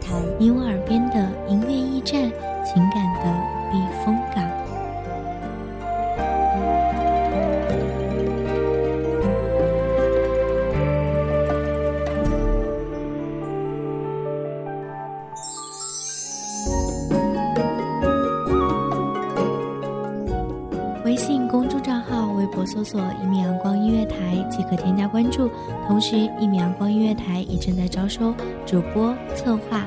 台，你我耳边的音乐驿站，情感的避风港。微信公众账号、微博搜索“一米阳光音乐台”即可添加关注。同时，一米阳光音乐台也正在招收主播、策划、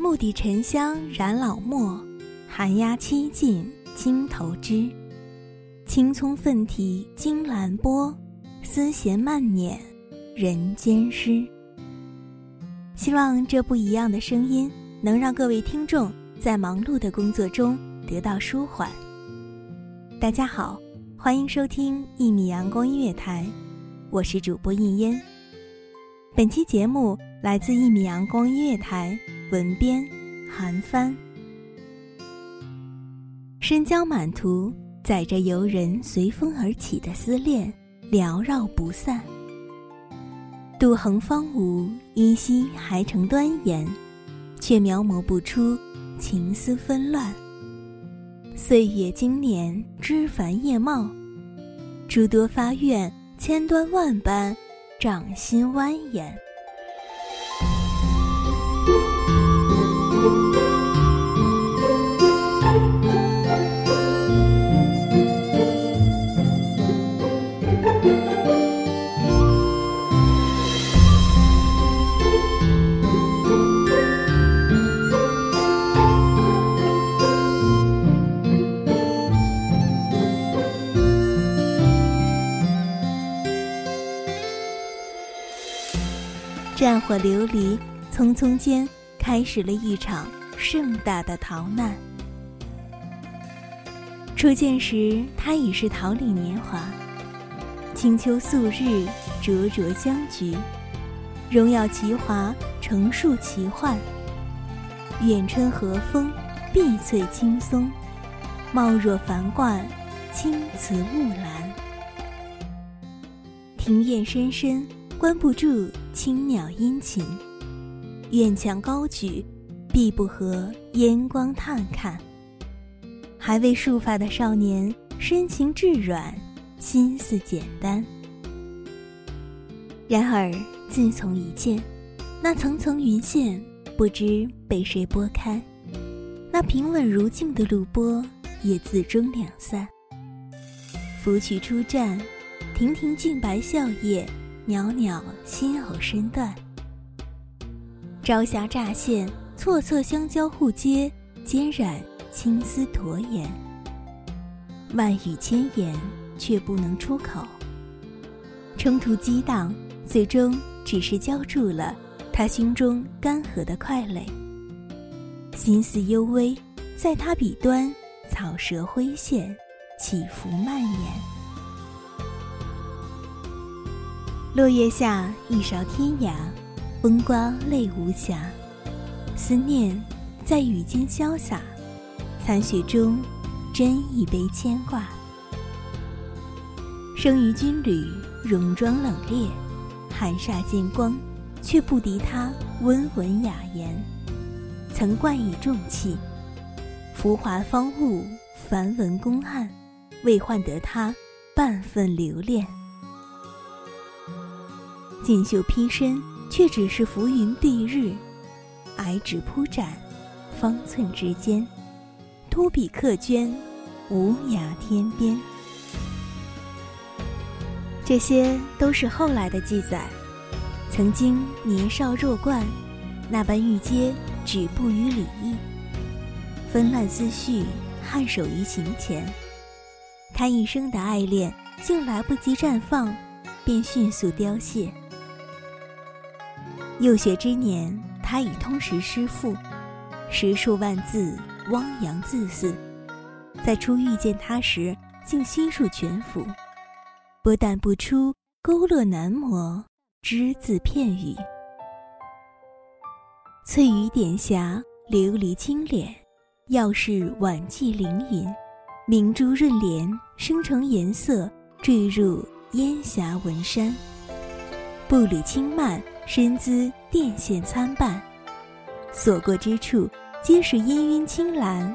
牧笛沉香染老墨，寒鸦栖尽金头枝。青葱奋蹄惊兰波，丝弦慢捻人间诗。希望这不一样的声音能让各位听众在忙碌的工作中得到舒缓。大家好，欢迎收听一米阳光音乐台，我是主播应烟。本期节目来自一米阳光音乐台，文编韩帆。深交满途载着游人随风而起的思恋，缭绕不散。渡横芳芜，依稀还成端严，却描摹不出情思纷乱。岁月经年，枝繁叶茂，诸多发愿，千端万般，掌心蜿蜒。战火流离，匆匆间开始了一场盛大的逃难。初见时，他已是桃李年华，清秋素日，灼灼相菊，荣耀奇华，成树奇幻。远春和风，碧翠青松，貌若繁冠，青瓷木兰。庭院深深，关不住青鸟殷勤；院墙高举，碧不合烟光探看。还未束发的少年，深情至软，心思简单。然而，自从一见，那层层云线不知被谁拨开，那平稳如镜的露波也自中两散。拂去初绽，亭亭净白笑靥，袅袅新藕身段。朝霞乍现，错错相交互接，兼染青丝驼颜。万语千言，却不能出口。冲突激荡，最终只是浇筑了他心中干涸的快垒。心思幽微，在他笔端，草蛇灰线，起伏蔓延。落叶下，一勺天涯，风刮泪无暇。思念在雨间潇洒，残雪中斟一杯牵挂。生于军旅，戎装冷冽，寒煞见光，却不敌他温文雅言。曾冠以重器，浮华方物，繁文公案，未换得他半分留恋。锦绣披身，却只是浮云蔽日；矮纸铺展，方寸之间；秃笔刻娟，无涯天边。这些都是后来的记载。曾经年少弱冠，那般欲接，止步于礼义；纷乱思绪，颔首于情前。他一生的爱恋，竟来不及绽放，便迅速凋谢。幼学之年，他已通识诗赋，十数万字，汪洋恣肆。在初遇见他时，竟悉数全符，不但不出勾勒难磨，只字片语。翠羽点霞，琉璃清敛，耀是晚霁凌云，明珠润莲，生成颜色，坠入烟霞文山。步履轻慢。身姿电线参半，所过之处皆是氤氲青蓝，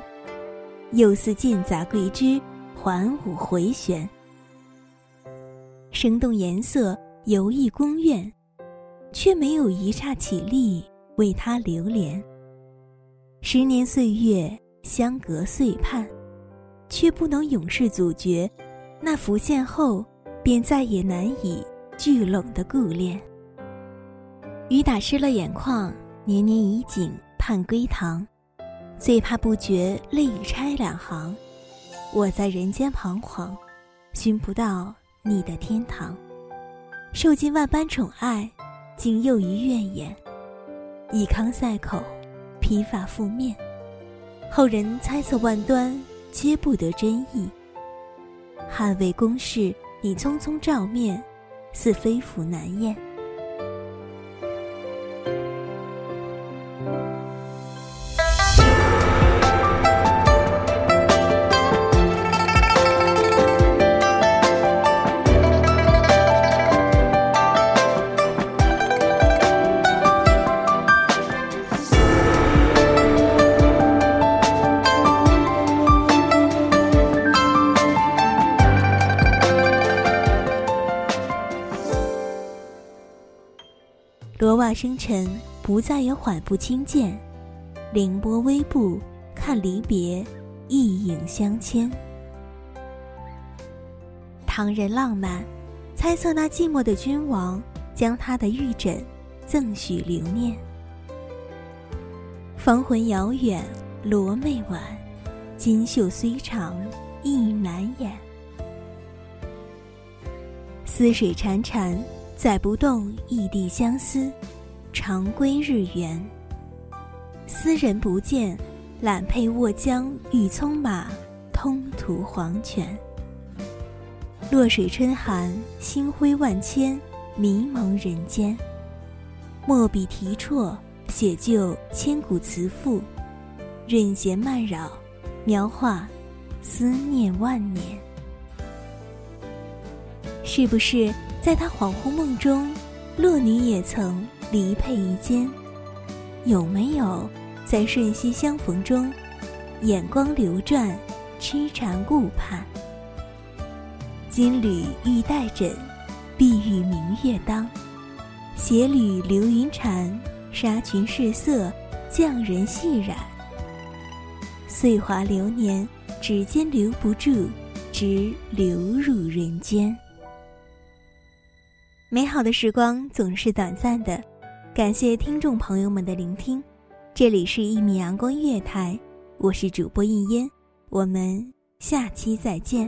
又似剑杂桂枝，环舞回旋。生动颜色游弋宫苑，却没有一刹起立为他流连。十年岁月相隔岁盼，却不能永世阻绝那浮现后便再也难以聚拢的故恋。雨打湿了眼眶，年年已景盼归堂，最怕不觉泪已拆两行。我在人间彷徨，寻不到你的天堂。受尽万般宠爱，竟囿于怨言。以康塞口，披发覆面，后人猜测万端，皆不得真意。捍卫公事，你匆匆照面，似非福难言。罗袜生尘，不再有缓步轻剑，凌波微步，看离别，一影相牵。唐人浪漫，猜测那寂寞的君王将他的玉枕赠许留念。芳魂遥远，罗袂晚，金袖虽长，意难掩。思水潺潺。载不动异地相思，长归日圆。斯人不见，揽佩卧江欲匆马，通途黄泉。落水春寒，星辉万千，迷蒙人间。墨笔提绰，写就千古词赋，任弦漫绕，描画思念万年。是不是？在他恍惚梦中，洛女也曾离佩一肩。有没有在瞬息相逢中，眼光流转，痴缠顾盼？金缕玉带枕，碧玉明月当。斜缕流云缠，纱裙试色，匠人细染。岁华流年，指尖留不住，直流入人间。美好的时光总是短暂的，感谢听众朋友们的聆听，这里是《一米阳光音乐台》，我是主播应烟，我们下期再见。